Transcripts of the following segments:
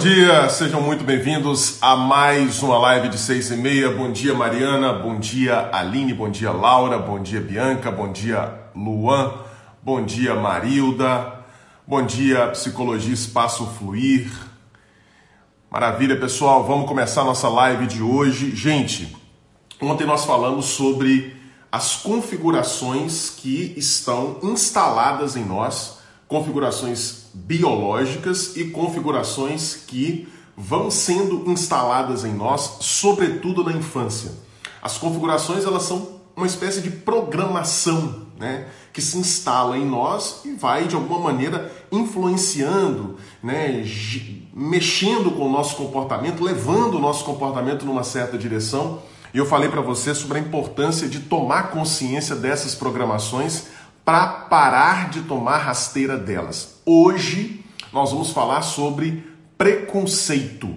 dia, sejam muito bem-vindos a mais uma live de seis e meia. Bom dia, Mariana. Bom dia, Aline. Bom dia, Laura. Bom dia, Bianca. Bom dia, Luan. Bom dia, Marilda. Bom dia, Psicologia Espaço Fluir. Maravilha, pessoal. Vamos começar nossa live de hoje. Gente, ontem nós falamos sobre as configurações que estão instaladas em nós, configurações biológicas e configurações que vão sendo instaladas em nós, sobretudo na infância. As configurações elas são uma espécie de programação, né, que se instala em nós e vai de alguma maneira influenciando, né, mexendo com o nosso comportamento, levando o nosso comportamento numa certa direção. E eu falei para você sobre a importância de tomar consciência dessas programações para parar de tomar rasteira delas. Hoje nós vamos falar sobre preconceito.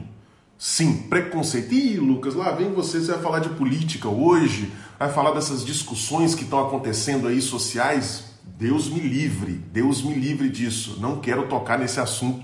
Sim, preconceito. Ih, Lucas, lá vem você, você vai falar de política hoje, vai falar dessas discussões que estão acontecendo aí sociais. Deus me livre, Deus me livre disso. Não quero tocar nesse assunto.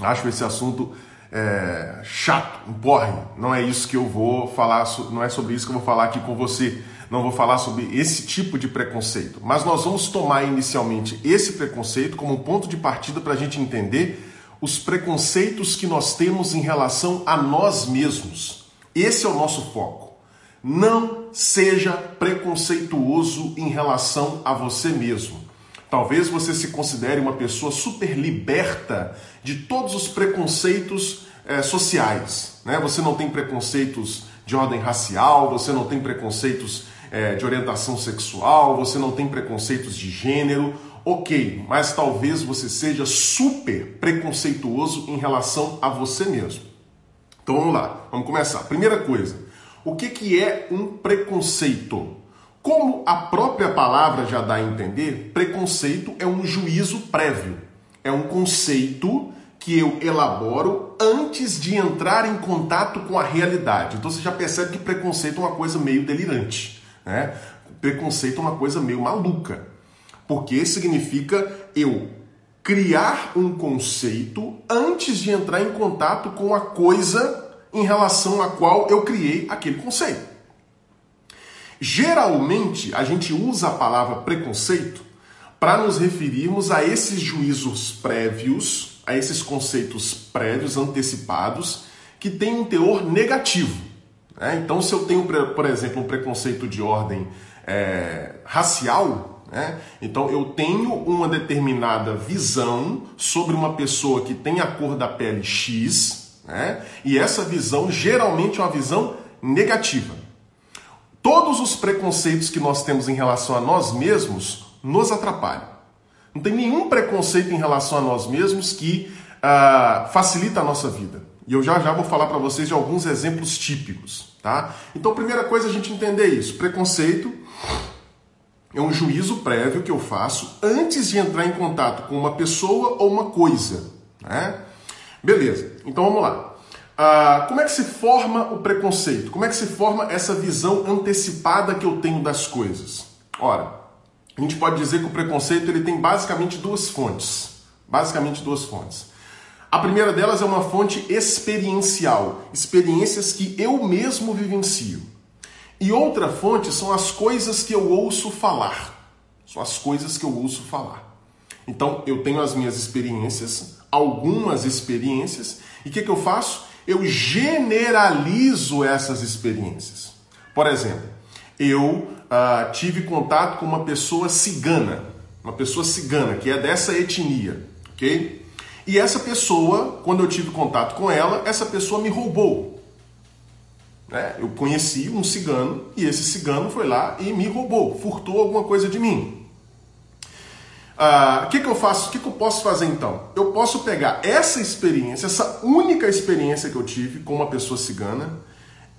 Acho esse assunto é, chato, um porre. Não é isso que eu vou falar, não é sobre isso que eu vou falar aqui com você não vou falar sobre esse tipo de preconceito, mas nós vamos tomar inicialmente esse preconceito como um ponto de partida para a gente entender os preconceitos que nós temos em relação a nós mesmos. Esse é o nosso foco. Não seja preconceituoso em relação a você mesmo. Talvez você se considere uma pessoa super liberta de todos os preconceitos é, sociais. Né? Você não tem preconceitos de ordem racial, você não tem preconceitos é, de orientação sexual, você não tem preconceitos de gênero, ok, mas talvez você seja super preconceituoso em relação a você mesmo. Então vamos lá, vamos começar. Primeira coisa, o que, que é um preconceito? Como a própria palavra já dá a entender, preconceito é um juízo prévio, é um conceito que eu elaboro antes de entrar em contato com a realidade. Então você já percebe que preconceito é uma coisa meio delirante. Né? Preconceito é uma coisa meio maluca, porque significa eu criar um conceito antes de entrar em contato com a coisa em relação à qual eu criei aquele conceito. Geralmente, a gente usa a palavra preconceito para nos referirmos a esses juízos prévios, a esses conceitos prévios, antecipados, que têm um teor negativo. Né? Então, se eu tenho, por exemplo, um preconceito de ordem é, racial, né? então eu tenho uma determinada visão sobre uma pessoa que tem a cor da pele X, né? e essa visão geralmente é uma visão negativa. Todos os preconceitos que nós temos em relação a nós mesmos nos atrapalham. Não tem nenhum preconceito em relação a nós mesmos que uh, facilita a nossa vida. E eu já já vou falar para vocês de alguns exemplos típicos, tá? Então, primeira coisa a gente entender isso. Preconceito é um juízo prévio que eu faço antes de entrar em contato com uma pessoa ou uma coisa, né? Beleza. Então vamos lá. Ah, como é que se forma o preconceito? Como é que se forma essa visão antecipada que eu tenho das coisas? Ora, a gente pode dizer que o preconceito ele tem basicamente duas fontes. Basicamente duas fontes. A primeira delas é uma fonte experiencial, experiências que eu mesmo vivencio. E outra fonte são as coisas que eu ouço falar. São as coisas que eu ouço falar. Então, eu tenho as minhas experiências, algumas experiências, e o que, que eu faço? Eu generalizo essas experiências. Por exemplo, eu uh, tive contato com uma pessoa cigana, uma pessoa cigana, que é dessa etnia, ok? E essa pessoa, quando eu tive contato com ela, essa pessoa me roubou. É, eu conheci um cigano e esse cigano foi lá e me roubou, furtou alguma coisa de mim. O ah, que, que eu faço? O que, que eu posso fazer então? Eu posso pegar essa experiência, essa única experiência que eu tive com uma pessoa cigana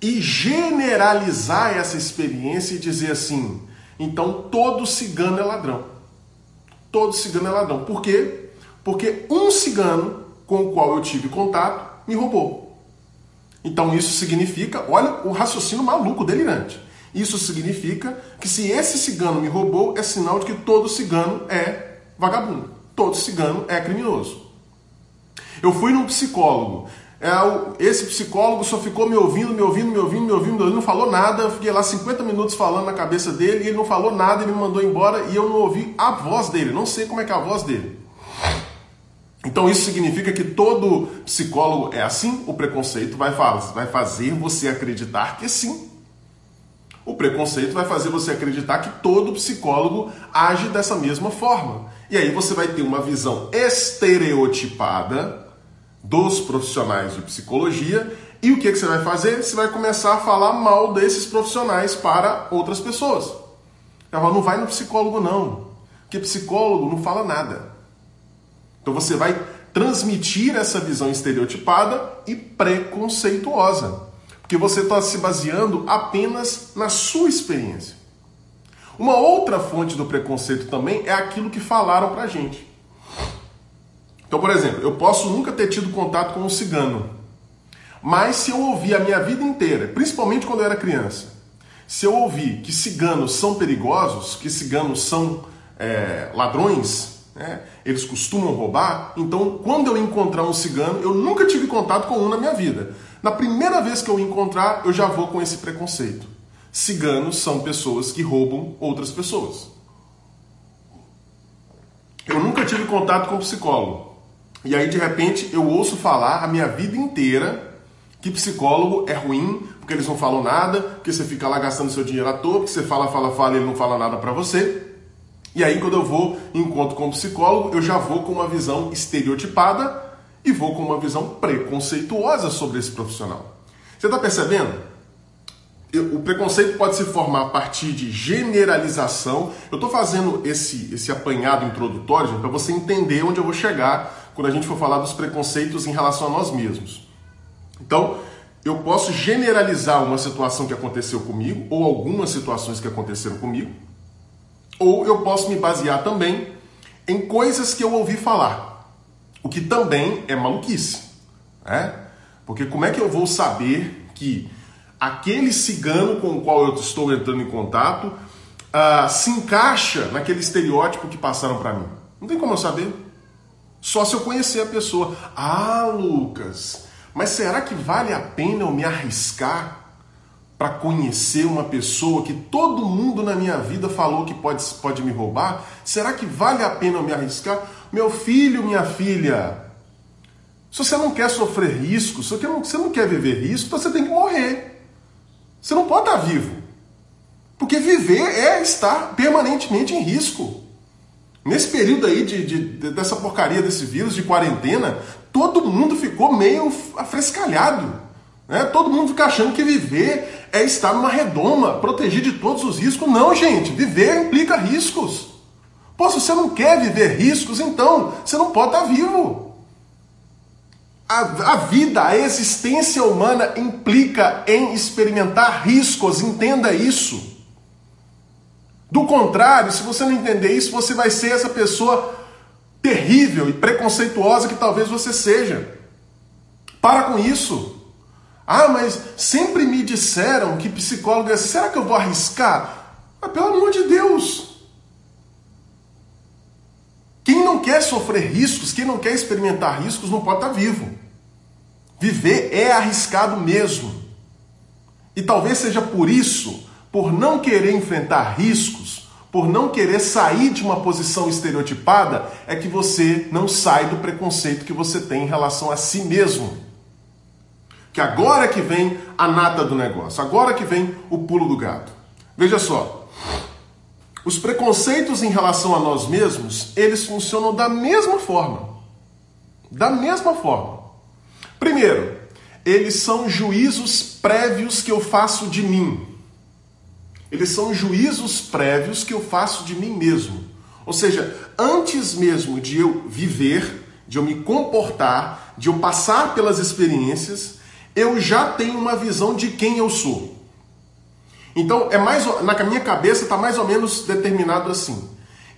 e generalizar essa experiência e dizer assim: então todo cigano é ladrão. Todo cigano é ladrão. Por quê? Porque um cigano com o qual eu tive contato me roubou. Então isso significa, olha o raciocínio maluco, delirante. Isso significa que se esse cigano me roubou, é sinal de que todo cigano é vagabundo. Todo cigano é criminoso. Eu fui num psicólogo. É, esse psicólogo só ficou me ouvindo, me ouvindo, me ouvindo, me ouvindo, ele não falou nada. Eu fiquei lá 50 minutos falando na cabeça dele e ele não falou nada, ele me mandou embora e eu não ouvi a voz dele. Não sei como é que é a voz dele. Então isso significa que todo psicólogo é assim? O preconceito vai, vai fazer você acreditar que sim. O preconceito vai fazer você acreditar que todo psicólogo age dessa mesma forma. E aí você vai ter uma visão estereotipada dos profissionais de psicologia. E o que, que você vai fazer? Você vai começar a falar mal desses profissionais para outras pessoas. Ela não vai no psicólogo não, porque psicólogo não fala nada. Então você vai transmitir essa visão estereotipada e preconceituosa, porque você está se baseando apenas na sua experiência. Uma outra fonte do preconceito também é aquilo que falaram pra gente. Então, por exemplo, eu posso nunca ter tido contato com um cigano, mas se eu ouvir a minha vida inteira, principalmente quando eu era criança, se eu ouvir que ciganos são perigosos, que ciganos são é, ladrões, né, eles costumam roubar, então quando eu encontrar um cigano, eu nunca tive contato com um na minha vida. Na primeira vez que eu encontrar, eu já vou com esse preconceito. Ciganos são pessoas que roubam outras pessoas. Eu nunca tive contato com um psicólogo. E aí, de repente, eu ouço falar a minha vida inteira que psicólogo é ruim, porque eles não falam nada, porque você fica lá gastando seu dinheiro à toa, porque você fala, fala, fala e ele não fala nada para você. E aí, quando eu vou encontro com um psicólogo, eu já vou com uma visão estereotipada e vou com uma visão preconceituosa sobre esse profissional. Você está percebendo? o preconceito pode se formar a partir de generalização. Eu estou fazendo esse, esse apanhado introdutório para você entender onde eu vou chegar quando a gente for falar dos preconceitos em relação a nós mesmos. Então, eu posso generalizar uma situação que aconteceu comigo, ou algumas situações que aconteceram comigo, ou eu posso me basear também em coisas que eu ouvi falar, o que também é maluquice. Né? Porque como é que eu vou saber que aquele cigano com o qual eu estou entrando em contato uh, se encaixa naquele estereótipo que passaram para mim. Não tem como eu saber. Só se eu conhecer a pessoa. Ah, Lucas, mas será que vale a pena eu me arriscar para conhecer uma pessoa que todo mundo na minha vida falou que pode, pode me roubar? Será que vale a pena eu me arriscar? Meu filho, minha filha, se você não quer sofrer risco, se você não quer viver risco, então você tem que morrer. Você não pode estar vivo. Porque viver é estar permanentemente em risco. Nesse período aí de, de, dessa porcaria desse vírus de quarentena, todo mundo ficou meio afrescalhado. Né? Todo mundo fica achando que viver é estar numa redoma, protegido de todos os riscos. Não, gente, viver implica riscos. Pô, se você não quer viver riscos, então você não pode estar vivo. A, a, vida, a existência humana implica em experimentar riscos, entenda isso. Do contrário, se você não entender isso, você vai ser essa pessoa terrível e preconceituosa que talvez você seja. Para com isso. Ah, mas sempre me disseram que psicólogo é. Será que eu vou arriscar? Ah, pelo amor de Deus. Quem não quer sofrer riscos, quem não quer experimentar riscos, não pode estar vivo. Viver é arriscado mesmo. E talvez seja por isso, por não querer enfrentar riscos, por não querer sair de uma posição estereotipada, é que você não sai do preconceito que você tem em relação a si mesmo. Que agora que vem a nata do negócio, agora que vem o pulo do gato. Veja só, os preconceitos em relação a nós mesmos, eles funcionam da mesma forma. Da mesma forma. Primeiro, eles são juízos prévios que eu faço de mim. Eles são juízos prévios que eu faço de mim mesmo. Ou seja, antes mesmo de eu viver, de eu me comportar, de eu passar pelas experiências, eu já tenho uma visão de quem eu sou. Então, é mais na minha cabeça está mais ou menos determinado assim.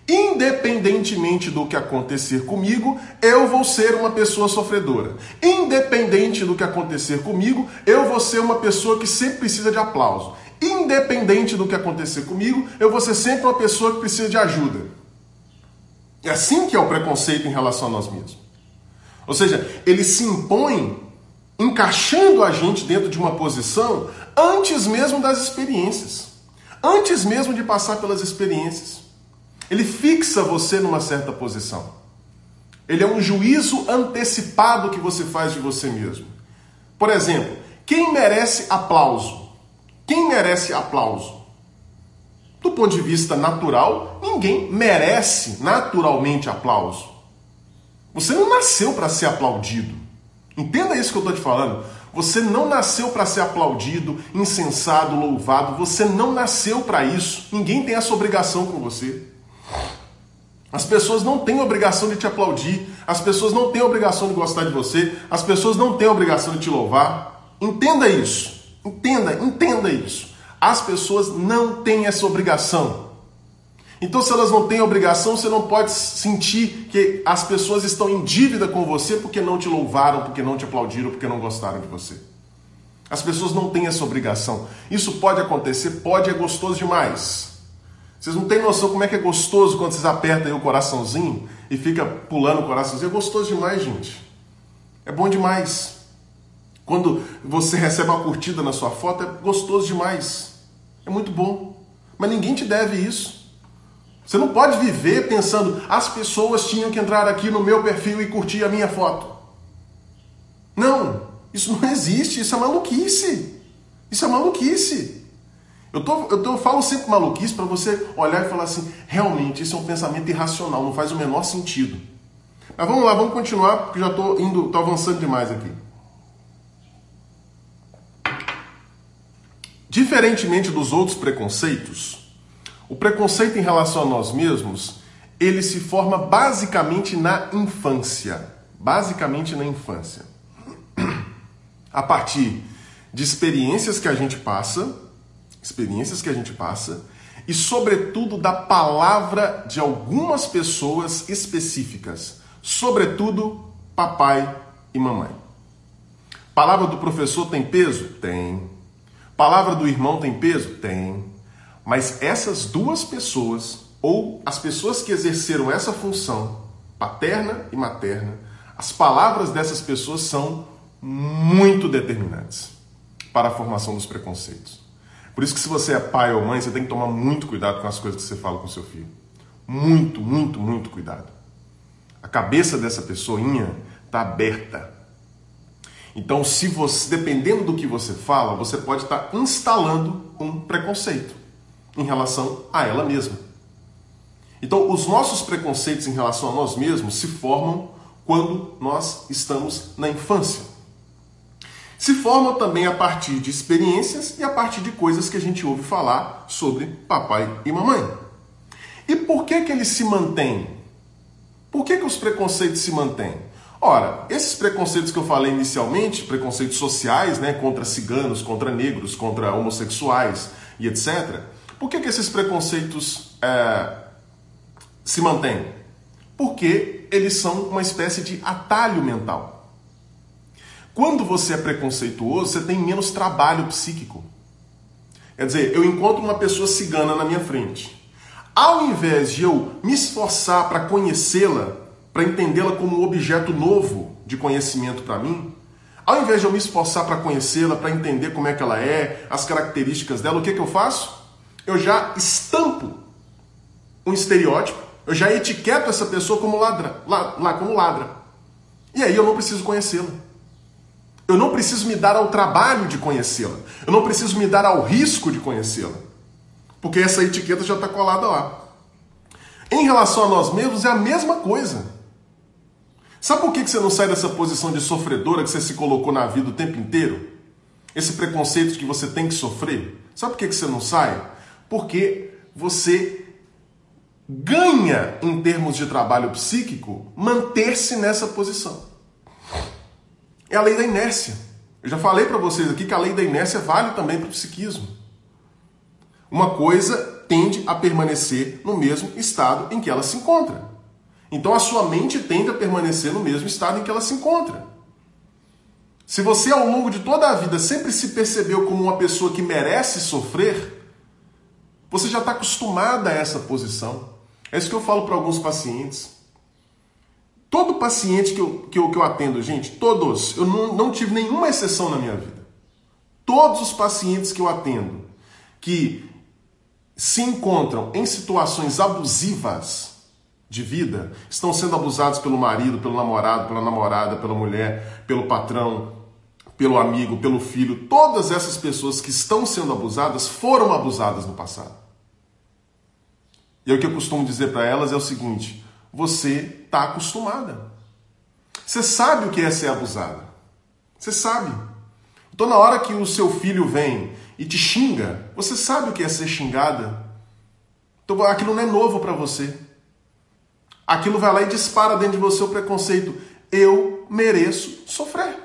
Independentemente do que acontecer comigo, eu vou ser uma pessoa sofredora. Independente do que acontecer comigo, eu vou ser uma pessoa que sempre precisa de aplauso. Independente do que acontecer comigo, eu vou ser sempre uma pessoa que precisa de ajuda. É assim que é o preconceito em relação a nós mesmos. Ou seja, ele se impõe encaixando a gente dentro de uma posição antes mesmo das experiências, antes mesmo de passar pelas experiências. Ele fixa você numa certa posição. Ele é um juízo antecipado que você faz de você mesmo. Por exemplo, quem merece aplauso? Quem merece aplauso? Do ponto de vista natural, ninguém merece naturalmente aplauso. Você não nasceu para ser aplaudido. Entenda isso que eu estou te falando. Você não nasceu para ser aplaudido, incensado, louvado. Você não nasceu para isso. Ninguém tem essa obrigação com você. As pessoas não têm obrigação de te aplaudir. As pessoas não têm obrigação de gostar de você. As pessoas não têm obrigação de te louvar. Entenda isso. Entenda, entenda isso. As pessoas não têm essa obrigação. Então, se elas não têm obrigação, você não pode sentir que as pessoas estão em dívida com você porque não te louvaram, porque não te aplaudiram, porque não gostaram de você. As pessoas não têm essa obrigação. Isso pode acontecer, pode, é gostoso demais. Vocês não têm noção como é que é gostoso quando vocês apertam o coraçãozinho e fica pulando o coraçãozinho. É gostoso demais, gente. É bom demais. Quando você recebe uma curtida na sua foto, é gostoso demais. É muito bom. Mas ninguém te deve isso. Você não pode viver pensando, as pessoas tinham que entrar aqui no meu perfil e curtir a minha foto. Não, isso não existe, isso é maluquice. Isso é maluquice. Eu, tô, eu, tô, eu falo sempre maluquice para você olhar e falar assim: realmente, isso é um pensamento irracional, não faz o menor sentido. Mas vamos lá, vamos continuar, porque já estou indo, tô avançando demais aqui. Diferentemente dos outros preconceitos, o preconceito em relação a nós mesmos, ele se forma basicamente na infância. Basicamente na infância. A partir de experiências que a gente passa, experiências que a gente passa, e sobretudo da palavra de algumas pessoas específicas, sobretudo papai e mamãe. Palavra do professor tem peso? Tem. Palavra do irmão tem peso? Tem. Mas essas duas pessoas, ou as pessoas que exerceram essa função, paterna e materna, as palavras dessas pessoas são muito determinantes para a formação dos preconceitos. Por isso que se você é pai ou mãe, você tem que tomar muito cuidado com as coisas que você fala com seu filho. Muito, muito, muito cuidado. A cabeça dessa pessoinha está aberta. Então, se você, dependendo do que você fala, você pode estar tá instalando um preconceito em relação a ela mesma. Então, os nossos preconceitos em relação a nós mesmos se formam quando nós estamos na infância. Se formam também a partir de experiências e a partir de coisas que a gente ouve falar sobre papai e mamãe. E por que que eles se mantêm? Por que que os preconceitos se mantêm? Ora, esses preconceitos que eu falei inicialmente, preconceitos sociais, né, contra ciganos, contra negros, contra homossexuais e etc., por que, que esses preconceitos é, se mantêm? Porque eles são uma espécie de atalho mental. Quando você é preconceituoso, você tem menos trabalho psíquico. Quer dizer, eu encontro uma pessoa cigana na minha frente. Ao invés de eu me esforçar para conhecê-la, para entendê-la como um objeto novo de conhecimento para mim, ao invés de eu me esforçar para conhecê-la, para entender como é que ela é, as características dela, o que, que eu faço? Eu já estampo um estereótipo, eu já etiqueto essa pessoa como ladra, lá, lá como ladra. E aí eu não preciso conhecê-la. Eu não preciso me dar ao trabalho de conhecê-la. Eu não preciso me dar ao risco de conhecê-la. Porque essa etiqueta já está colada lá. Em relação a nós mesmos, é a mesma coisa. Sabe por que você não sai dessa posição de sofredora que você se colocou na vida o tempo inteiro? Esse preconceito de que você tem que sofrer? Sabe por que você não sai? Porque você ganha em termos de trabalho psíquico manter-se nessa posição. É a lei da inércia. Eu já falei para vocês aqui que a lei da inércia vale também para o psiquismo. Uma coisa tende a permanecer no mesmo estado em que ela se encontra. Então a sua mente tende a permanecer no mesmo estado em que ela se encontra. Se você ao longo de toda a vida sempre se percebeu como uma pessoa que merece sofrer, você já está acostumada a essa posição. É isso que eu falo para alguns pacientes. Todo paciente que eu, que eu, que eu atendo, gente, todos, eu não, não tive nenhuma exceção na minha vida. Todos os pacientes que eu atendo que se encontram em situações abusivas de vida, estão sendo abusados pelo marido, pelo namorado, pela namorada, pela mulher, pelo patrão, pelo amigo, pelo filho, todas essas pessoas que estão sendo abusadas foram abusadas no passado. E o que eu costumo dizer para elas é o seguinte: você está acostumada. Você sabe o que é ser abusada. Você sabe. Então, na hora que o seu filho vem e te xinga, você sabe o que é ser xingada. Então, aquilo não é novo para você. Aquilo vai lá e dispara dentro de você o preconceito. Eu mereço sofrer.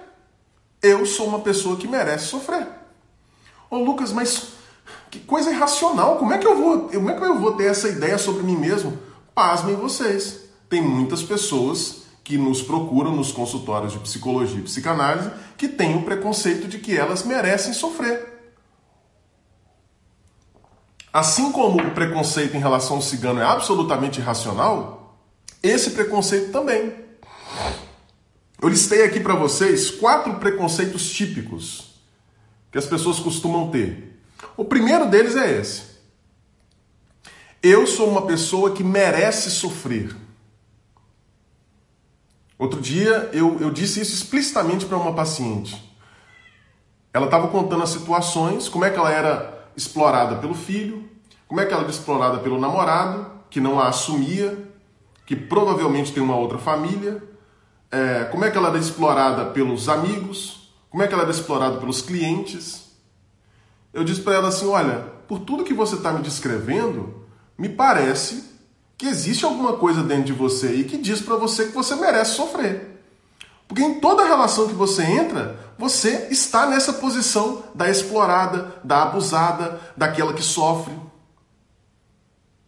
Eu sou uma pessoa que merece sofrer. Ô Lucas, mas que coisa irracional. Como é que eu vou, como é que eu vou ter essa ideia sobre mim mesmo? Pasmem vocês. Tem muitas pessoas que nos procuram nos consultórios de psicologia e psicanálise que têm o preconceito de que elas merecem sofrer. Assim como o preconceito em relação ao cigano é absolutamente irracional, esse preconceito também. Eu listei aqui para vocês quatro preconceitos típicos que as pessoas costumam ter. O primeiro deles é esse. Eu sou uma pessoa que merece sofrer. Outro dia eu, eu disse isso explicitamente para uma paciente. Ela estava contando as situações, como é que ela era explorada pelo filho, como é que ela era explorada pelo namorado, que não a assumia, que provavelmente tem uma outra família, é, como é que ela era explorada pelos amigos, como é que ela era explorada pelos clientes. Eu disse para ela assim: olha, por tudo que você está me descrevendo, me parece que existe alguma coisa dentro de você aí que diz para você que você merece sofrer. Porque em toda relação que você entra, você está nessa posição da explorada, da abusada, daquela que sofre,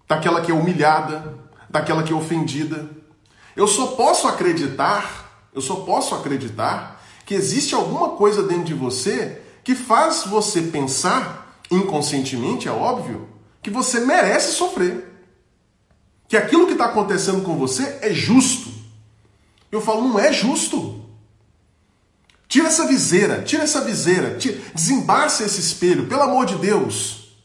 daquela que é humilhada, daquela que é ofendida. Eu só posso acreditar, eu só posso acreditar que existe alguma coisa dentro de você que faz você pensar, inconscientemente, é óbvio, que você merece sofrer que aquilo que está acontecendo com você é justo. Eu falo, não é justo. Tira essa viseira, tira essa viseira, tira, desembaça esse espelho, pelo amor de Deus.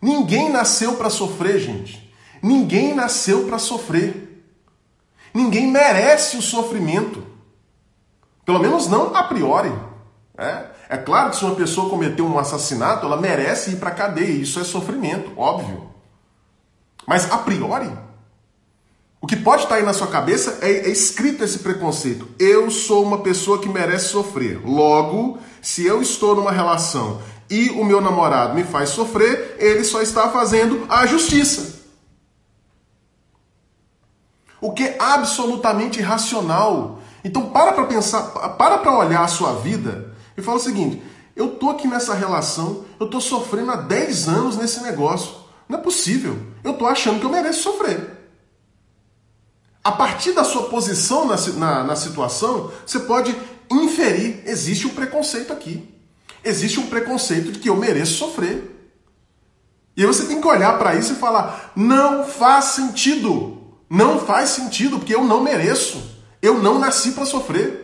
Ninguém nasceu para sofrer, gente. Ninguém nasceu para sofrer. Ninguém merece o sofrimento. Pelo menos não a priori. É, é claro que se uma pessoa cometeu um assassinato, ela merece ir para a cadeia. Isso é sofrimento, óbvio. Mas a priori, o que pode estar aí na sua cabeça é, é, escrito esse preconceito. Eu sou uma pessoa que merece sofrer. Logo, se eu estou numa relação e o meu namorado me faz sofrer, ele só está fazendo a justiça. O que é absolutamente irracional. Então para para pensar, para para olhar a sua vida e fala o seguinte: eu tô aqui nessa relação, eu tô sofrendo há 10 anos nesse negócio. Não é possível. Eu estou achando que eu mereço sofrer. A partir da sua posição na, na, na situação, você pode inferir: existe um preconceito aqui. Existe um preconceito de que eu mereço sofrer. E você tem que olhar para isso e falar: não faz sentido. Não faz sentido, porque eu não mereço. Eu não nasci para sofrer.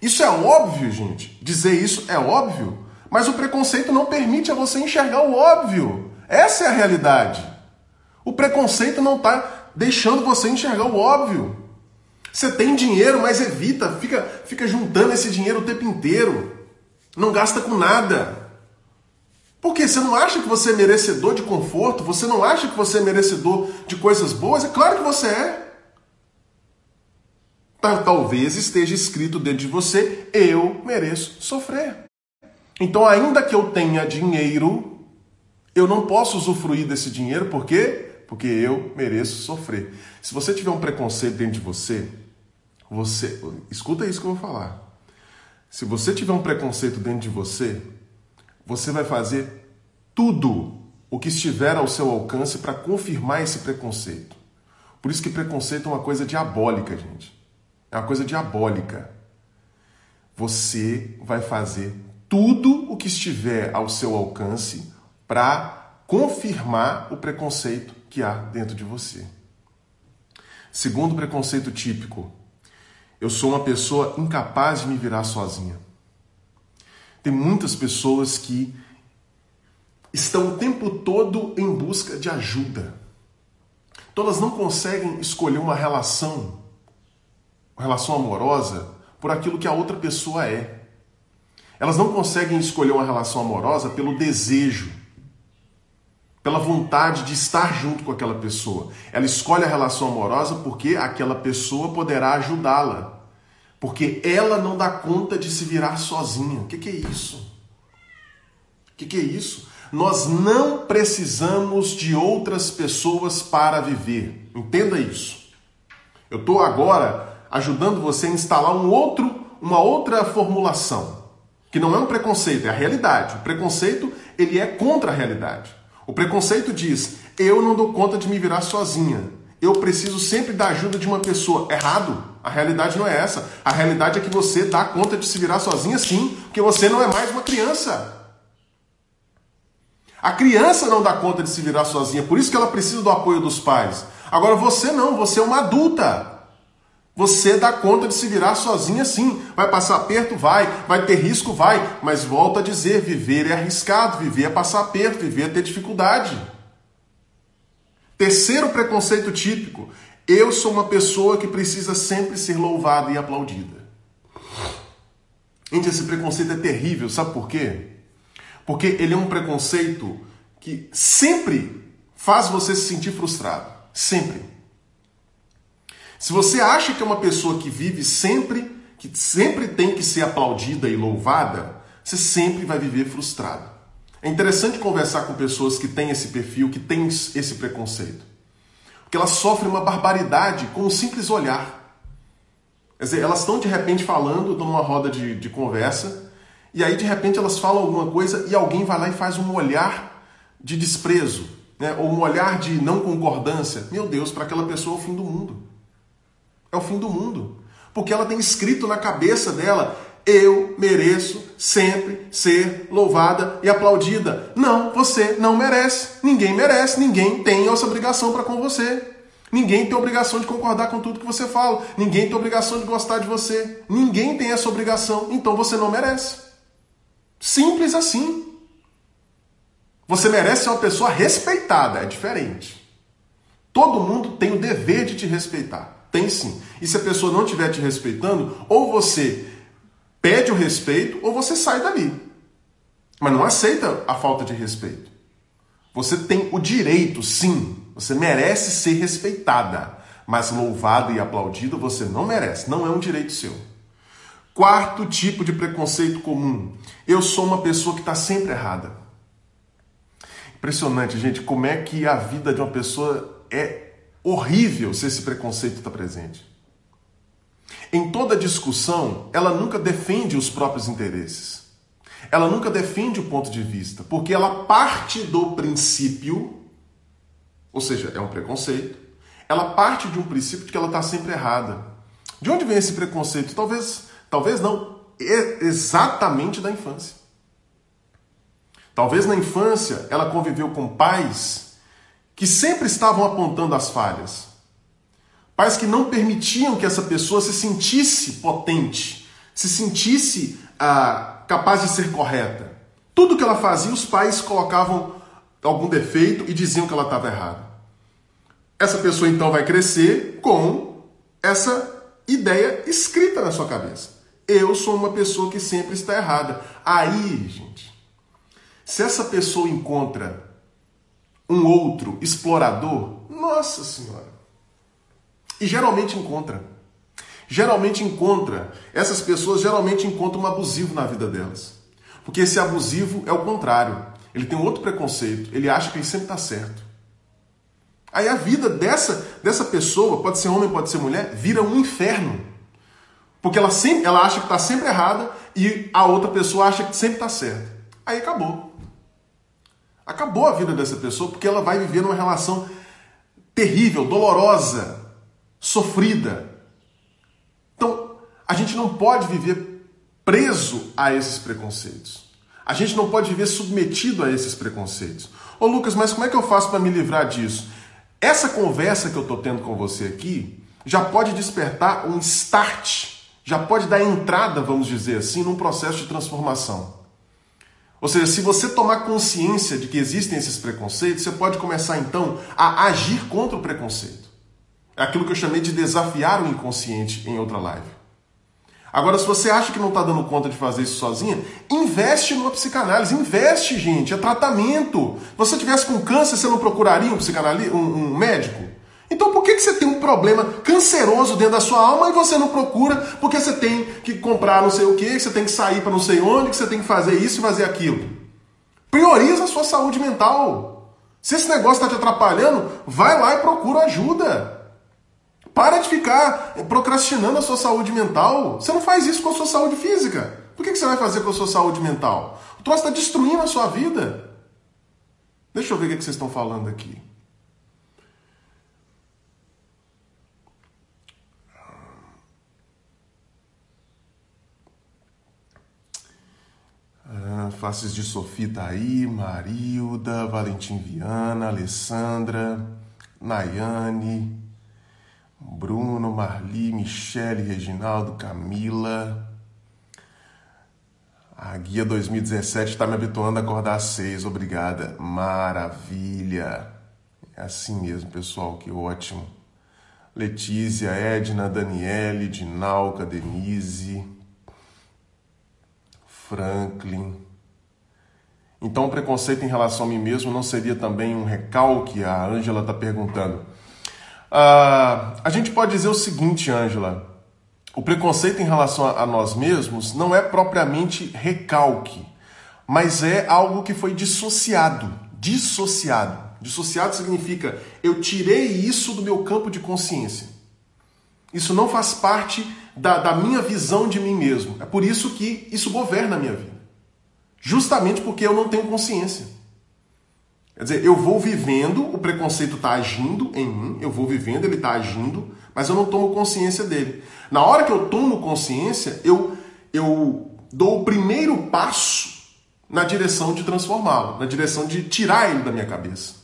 Isso é óbvio, gente. Dizer isso é óbvio. Mas o preconceito não permite a você enxergar o óbvio. Essa é a realidade. O preconceito não está deixando você enxergar o óbvio. Você tem dinheiro, mas evita, fica, fica juntando esse dinheiro o tempo inteiro. Não gasta com nada. Por quê? Você não acha que você é merecedor de conforto? Você não acha que você é merecedor de coisas boas? É claro que você é. Talvez esteja escrito dentro de você: eu mereço sofrer. Então, ainda que eu tenha dinheiro, eu não posso usufruir desse dinheiro, por quê? Porque eu mereço sofrer. Se você tiver um preconceito dentro de você, você, escuta isso que eu vou falar. Se você tiver um preconceito dentro de você, você vai fazer tudo o que estiver ao seu alcance para confirmar esse preconceito. Por isso que preconceito é uma coisa diabólica, gente. É uma coisa diabólica. Você vai fazer tudo o que estiver ao seu alcance para confirmar o preconceito que há dentro de você. Segundo preconceito típico, eu sou uma pessoa incapaz de me virar sozinha. Tem muitas pessoas que estão o tempo todo em busca de ajuda. Elas não conseguem escolher uma relação, relação amorosa, por aquilo que a outra pessoa é. Elas não conseguem escolher uma relação amorosa pelo desejo, pela vontade de estar junto com aquela pessoa. Ela escolhe a relação amorosa porque aquela pessoa poderá ajudá-la. Porque ela não dá conta de se virar sozinha. O que, que é isso? O que, que é isso? Nós não precisamos de outras pessoas para viver. Entenda isso. Eu estou agora ajudando você a instalar um outro, uma outra formulação, que não é um preconceito, é a realidade. O preconceito ele é contra a realidade. O preconceito diz: eu não dou conta de me virar sozinha. Eu preciso sempre da ajuda de uma pessoa. Errado. A realidade não é essa. A realidade é que você dá conta de se virar sozinha sim, porque você não é mais uma criança. A criança não dá conta de se virar sozinha, por isso que ela precisa do apoio dos pais. Agora você não, você é uma adulta. Você dá conta de se virar sozinha sim. Vai passar aperto? Vai. Vai ter risco? Vai. Mas volta a dizer: viver é arriscado, viver é passar aperto, viver é ter dificuldade. Terceiro preconceito típico: eu sou uma pessoa que precisa sempre ser louvada e aplaudida. Gente, esse preconceito é terrível, sabe por quê? Porque ele é um preconceito que sempre faz você se sentir frustrado. Sempre. Se você acha que é uma pessoa que vive sempre, que sempre tem que ser aplaudida e louvada, você sempre vai viver frustrado. É interessante conversar com pessoas que têm esse perfil, que têm esse preconceito. Porque elas sofrem uma barbaridade com um simples olhar. Quer dizer, elas estão de repente falando, estão numa roda de, de conversa, e aí de repente elas falam alguma coisa e alguém vai lá e faz um olhar de desprezo, né? ou um olhar de não concordância. Meu Deus, para aquela pessoa é o fim do mundo. É o fim do mundo. Porque ela tem escrito na cabeça dela: eu mereço sempre ser louvada e aplaudida. Não, você não merece. Ninguém merece. Ninguém tem essa obrigação para com você. Ninguém tem obrigação de concordar com tudo que você fala. Ninguém tem obrigação de gostar de você. Ninguém tem essa obrigação. Então você não merece. Simples assim. Você merece ser uma pessoa respeitada. É diferente. Todo mundo tem o dever de te respeitar. Tem sim. E se a pessoa não estiver te respeitando, ou você pede o respeito ou você sai dali. Mas não aceita a falta de respeito. Você tem o direito, sim, você merece ser respeitada, mas louvada e aplaudida você não merece, não é um direito seu. Quarto tipo de preconceito comum: eu sou uma pessoa que está sempre errada. Impressionante, gente, como é que a vida de uma pessoa é horrível se esse preconceito está presente. Em toda discussão, ela nunca defende os próprios interesses. Ela nunca defende o ponto de vista, porque ela parte do princípio, ou seja, é um preconceito, ela parte de um princípio de que ela está sempre errada. De onde vem esse preconceito? Talvez, talvez não, exatamente da infância. Talvez na infância ela conviveu com pais que sempre estavam apontando as falhas. Pais que não permitiam que essa pessoa se sentisse potente, se sentisse ah, capaz de ser correta. Tudo que ela fazia, os pais colocavam algum defeito e diziam que ela estava errada. Essa pessoa então vai crescer com essa ideia escrita na sua cabeça. Eu sou uma pessoa que sempre está errada. Aí, gente, se essa pessoa encontra um outro explorador, nossa senhora. E geralmente encontra. Geralmente encontra. Essas pessoas geralmente encontram um abusivo na vida delas. Porque esse abusivo é o contrário. Ele tem um outro preconceito. Ele acha que ele sempre está certo. Aí a vida dessa, dessa pessoa, pode ser homem, pode ser mulher, vira um inferno. Porque ela, sempre, ela acha que está sempre errada e a outra pessoa acha que sempre está certa. Aí acabou. Acabou a vida dessa pessoa porque ela vai viver numa relação terrível, dolorosa, sofrida. Então, a gente não pode viver preso a esses preconceitos. A gente não pode viver submetido a esses preconceitos. Ô Lucas, mas como é que eu faço para me livrar disso? Essa conversa que eu estou tendo com você aqui já pode despertar um start, já pode dar entrada, vamos dizer assim, num processo de transformação. Ou seja, se você tomar consciência de que existem esses preconceitos, você pode começar então a agir contra o preconceito. É aquilo que eu chamei de desafiar o inconsciente em outra live. Agora, se você acha que não está dando conta de fazer isso sozinha, investe numa psicanálise. Investe, gente. É tratamento. Se você tivesse com câncer, você não procuraria um, psicanalista, um, um médico? Então por que, que você tem um problema canceroso dentro da sua alma e você não procura porque você tem que comprar não sei o que, você tem que sair para não sei onde, que você tem que fazer isso e fazer aquilo? Prioriza a sua saúde mental. Se esse negócio está te atrapalhando, vai lá e procura ajuda. Para de ficar procrastinando a sua saúde mental. Você não faz isso com a sua saúde física. Por que, que você vai fazer com a sua saúde mental? O troço está destruindo a sua vida. Deixa eu ver o que, que vocês estão falando aqui. Ah, faces de Sofia tá aí, Marilda, Valentim Viana, Alessandra, Nayane, Bruno, Marli, Michele, Reginaldo, Camila. A guia 2017 está me habituando a acordar às seis, obrigada. Maravilha! É assim mesmo, pessoal, que ótimo. Letícia, Edna, Daniele, Dinalca, Denise. Franklin. Então, o preconceito em relação a mim mesmo não seria também um recalque? A Ângela está perguntando. Uh, a gente pode dizer o seguinte, Ângela: o preconceito em relação a, a nós mesmos não é propriamente recalque, mas é algo que foi dissociado. Dissociado. Dissociado significa eu tirei isso do meu campo de consciência. Isso não faz parte da, da minha visão de mim mesmo. É por isso que isso governa a minha vida. Justamente porque eu não tenho consciência. Quer dizer, eu vou vivendo, o preconceito está agindo em mim, eu vou vivendo, ele está agindo, mas eu não tomo consciência dele. Na hora que eu tomo consciência, eu, eu dou o primeiro passo na direção de transformá-lo, na direção de tirar ele da minha cabeça.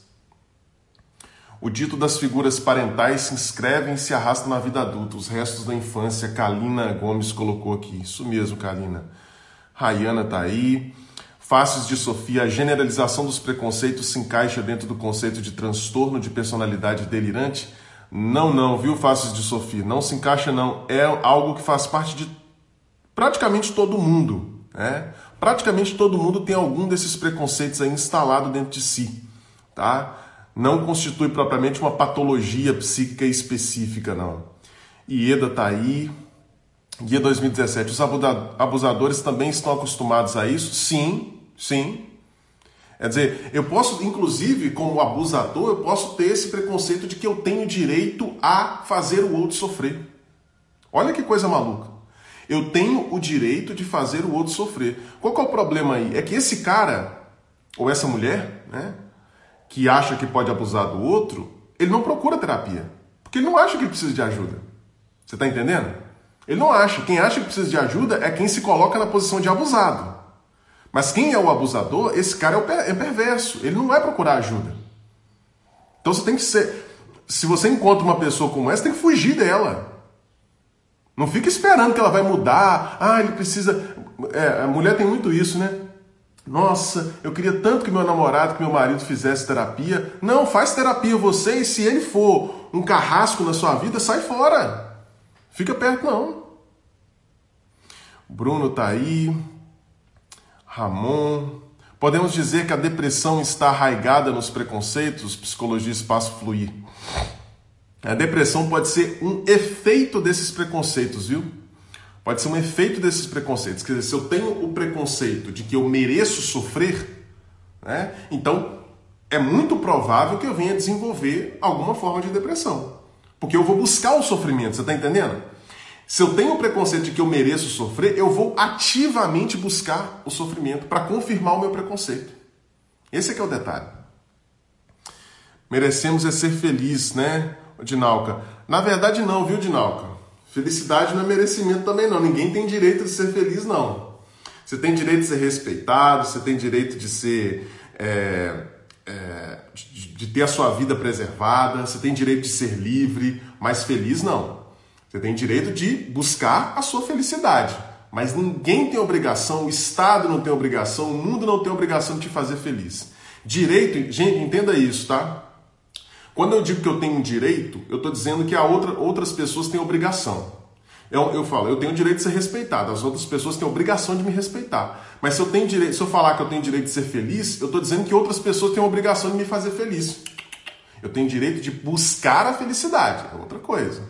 O dito das figuras parentais se inscrevem e se arrastam na vida adulta. Os restos da infância, Kalina Gomes colocou aqui. Isso mesmo, Kalina. Rayana tá aí. Faces de Sofia, a generalização dos preconceitos se encaixa dentro do conceito de transtorno de personalidade delirante? Não, não, viu, Faces de Sofia? Não se encaixa, não. É algo que faz parte de praticamente todo mundo. Né? Praticamente todo mundo tem algum desses preconceitos aí instalado dentro de si. Tá? não constitui propriamente uma patologia psíquica específica, não. Ieda está aí. Guia 2017. Os abusadores também estão acostumados a isso? Sim, sim. Quer dizer, eu posso, inclusive, como abusador, eu posso ter esse preconceito de que eu tenho direito a fazer o outro sofrer. Olha que coisa maluca. Eu tenho o direito de fazer o outro sofrer. Qual é o problema aí? É que esse cara, ou essa mulher, né? que acha que pode abusar do outro, ele não procura terapia. Porque ele não acha que ele precisa de ajuda. Você está entendendo? Ele não acha. Quem acha que precisa de ajuda é quem se coloca na posição de abusado. Mas quem é o abusador, esse cara é, é perverso. Ele não vai procurar ajuda. Então você tem que ser. Se você encontra uma pessoa como essa, tem que fugir dela. Não fica esperando que ela vai mudar. Ah, ele precisa. É, a mulher tem muito isso, né? Nossa, eu queria tanto que meu namorado, que meu marido fizesse terapia. Não, faz terapia você e se ele for um carrasco na sua vida, sai fora. Fica perto não. Bruno tá aí. Ramon. Podemos dizer que a depressão está arraigada nos preconceitos, psicologia espaço fluir. A depressão pode ser um efeito desses preconceitos, viu? Pode ser um efeito desses preconceitos. Quer dizer, se eu tenho o preconceito de que eu mereço sofrer, né, então é muito provável que eu venha desenvolver alguma forma de depressão. Porque eu vou buscar o sofrimento, você está entendendo? Se eu tenho o preconceito de que eu mereço sofrer, eu vou ativamente buscar o sofrimento para confirmar o meu preconceito. Esse é que é o detalhe. Merecemos é ser feliz, né, Dinalca? Na verdade não, viu, Dinalca? Felicidade não é merecimento também não. Ninguém tem direito de ser feliz, não. Você tem direito de ser respeitado, você tem direito de ser é, é, de, ter a sua vida preservada, você tem direito de ser livre, mas feliz não. Você tem direito de buscar a sua felicidade. Mas ninguém tem obrigação, o Estado não tem obrigação, o mundo não tem obrigação de te fazer feliz. Direito, gente, entenda isso, tá? Quando eu digo que eu tenho direito, eu estou dizendo que a outra, outras pessoas têm obrigação. Eu, eu falo, eu tenho o direito de ser respeitado, as outras pessoas têm a obrigação de me respeitar. Mas se eu, tenho direito, se eu falar que eu tenho direito de ser feliz, eu estou dizendo que outras pessoas têm a obrigação de me fazer feliz. Eu tenho direito de buscar a felicidade, é outra coisa.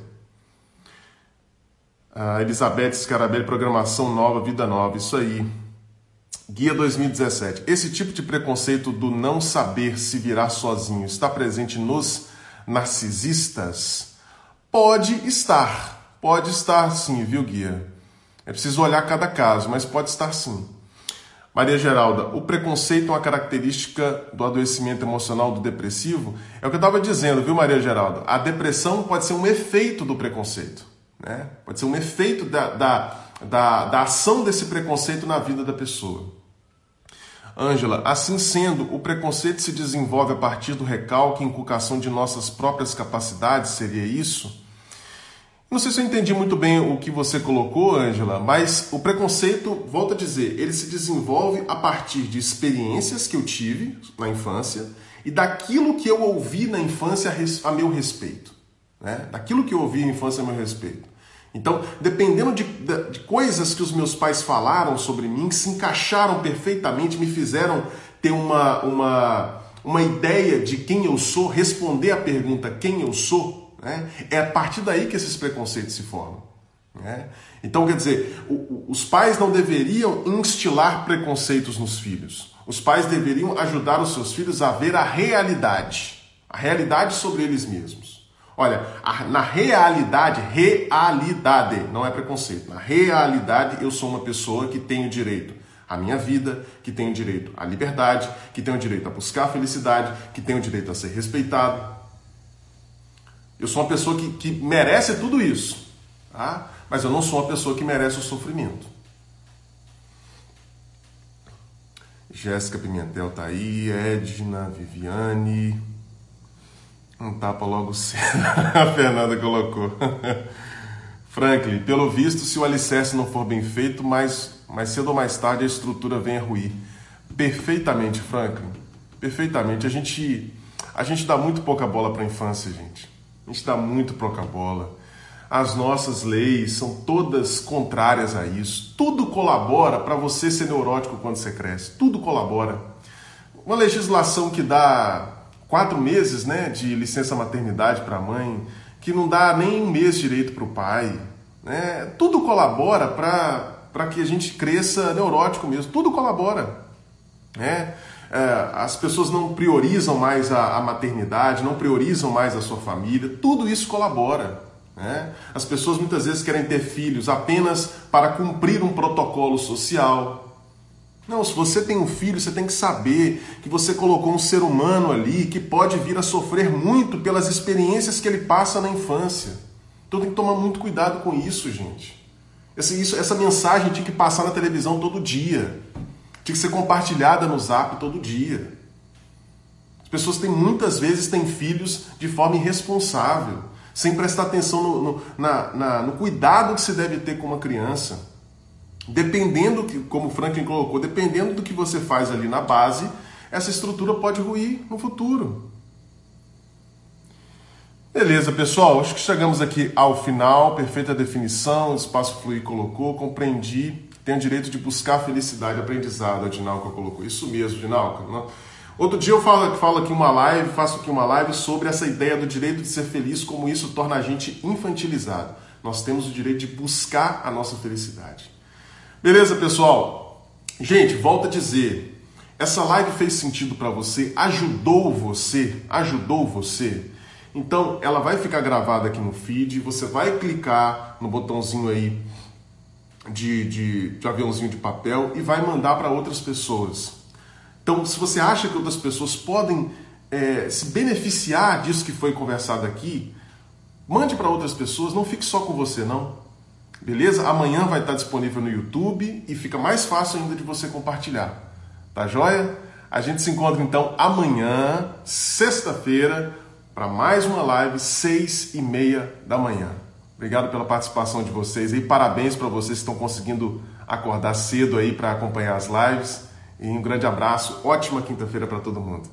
Ah, Elizabeth Scarabelli, Programação Nova, Vida Nova, isso aí. Guia 2017. Esse tipo de preconceito do não saber se virar sozinho está presente nos narcisistas? Pode estar. Pode estar sim, viu, guia? É preciso olhar cada caso, mas pode estar sim. Maria Geralda, o preconceito é uma característica do adoecimento emocional do depressivo? É o que eu estava dizendo, viu, Maria Geralda? A depressão pode ser um efeito do preconceito. Né? Pode ser um efeito da, da, da, da ação desse preconceito na vida da pessoa. Ângela, assim sendo, o preconceito se desenvolve a partir do recalque e inculcação de nossas próprias capacidades? Seria isso? Não sei se eu entendi muito bem o que você colocou, Angela, mas o preconceito, volto a dizer, ele se desenvolve a partir de experiências que eu tive na infância e daquilo que eu ouvi na infância a meu respeito. Né? Daquilo que eu ouvi na infância a meu respeito. Então, dependendo de, de, de coisas que os meus pais falaram sobre mim, que se encaixaram perfeitamente, me fizeram ter uma, uma, uma ideia de quem eu sou, responder a pergunta quem eu sou, né? É a partir daí que esses preconceitos se formam. Né? Então, quer dizer, os pais não deveriam instilar preconceitos nos filhos. Os pais deveriam ajudar os seus filhos a ver a realidade, a realidade sobre eles mesmos. Olha, na realidade, realidade, não é preconceito. Na realidade, eu sou uma pessoa que tenho direito à minha vida, que tenho direito à liberdade, que tenho direito a buscar a felicidade, que tenho direito a ser respeitado, eu sou uma pessoa que, que merece tudo isso, tá? mas eu não sou uma pessoa que merece o sofrimento. Jéssica Pimentel tá aí, Edna, Viviane. Um tapa logo cedo. A Fernanda colocou. Franklin, pelo visto, se o alicerce não for bem feito, mais, mais cedo ou mais tarde a estrutura vem a ruir. Perfeitamente, Franklin. Perfeitamente. A gente, a gente dá muito pouca bola para a infância, gente. A gente dá muito proca-bola. As nossas leis são todas contrárias a isso. Tudo colabora para você ser neurótico quando você cresce. Tudo colabora. Uma legislação que dá quatro meses né, de licença maternidade para a mãe, que não dá nem um mês direito para o pai. Né? Tudo colabora para que a gente cresça neurótico mesmo. Tudo colabora. Né? É, as pessoas não priorizam mais a, a, maternidade, não priorizam mais a sua família, tudo isso colabora. Né? As pessoas muitas vezes querem ter filhos apenas para cumprir um protocolo social. Não, se você tem um filho, você tem que saber que você colocou um ser humano ali que pode vir a sofrer muito pelas experiências que ele passa na infância. Então tem que tomar muito cuidado com isso, gente. Essa, isso, essa mensagem tinha que passar na televisão todo dia. Tinha que ser compartilhada no zap todo dia. As pessoas têm muitas vezes têm filhos de forma irresponsável, sem prestar atenção no, no, na, na, no cuidado que se deve ter com uma criança. Dependendo, que, como o Franklin colocou, dependendo do que você faz ali na base, essa estrutura pode ruir no futuro. Beleza, pessoal, acho que chegamos aqui ao final, perfeita definição, o espaço fluir colocou, compreendi tem o direito de buscar felicidade, aprendizado, a Dinalca colocou. Isso mesmo, Dinalca. Né? Outro dia eu falo, falo aqui uma live, faço aqui uma live sobre essa ideia do direito de ser feliz, como isso torna a gente infantilizado. Nós temos o direito de buscar a nossa felicidade. Beleza, pessoal? Gente, volta a dizer, essa live fez sentido para você? Ajudou você? Ajudou você? Então, ela vai ficar gravada aqui no feed, você vai clicar no botãozinho aí de, de, de aviãozinho de papel e vai mandar para outras pessoas. Então, se você acha que outras pessoas podem é, se beneficiar disso que foi conversado aqui, mande para outras pessoas, não fique só com você, não. Beleza? Amanhã vai estar disponível no YouTube e fica mais fácil ainda de você compartilhar. Tá joia? A gente se encontra então amanhã, sexta-feira, para mais uma live, seis e meia da manhã. Obrigado pela participação de vocês e parabéns para vocês que estão conseguindo acordar cedo aí para acompanhar as lives. E um grande abraço, ótima quinta-feira para todo mundo.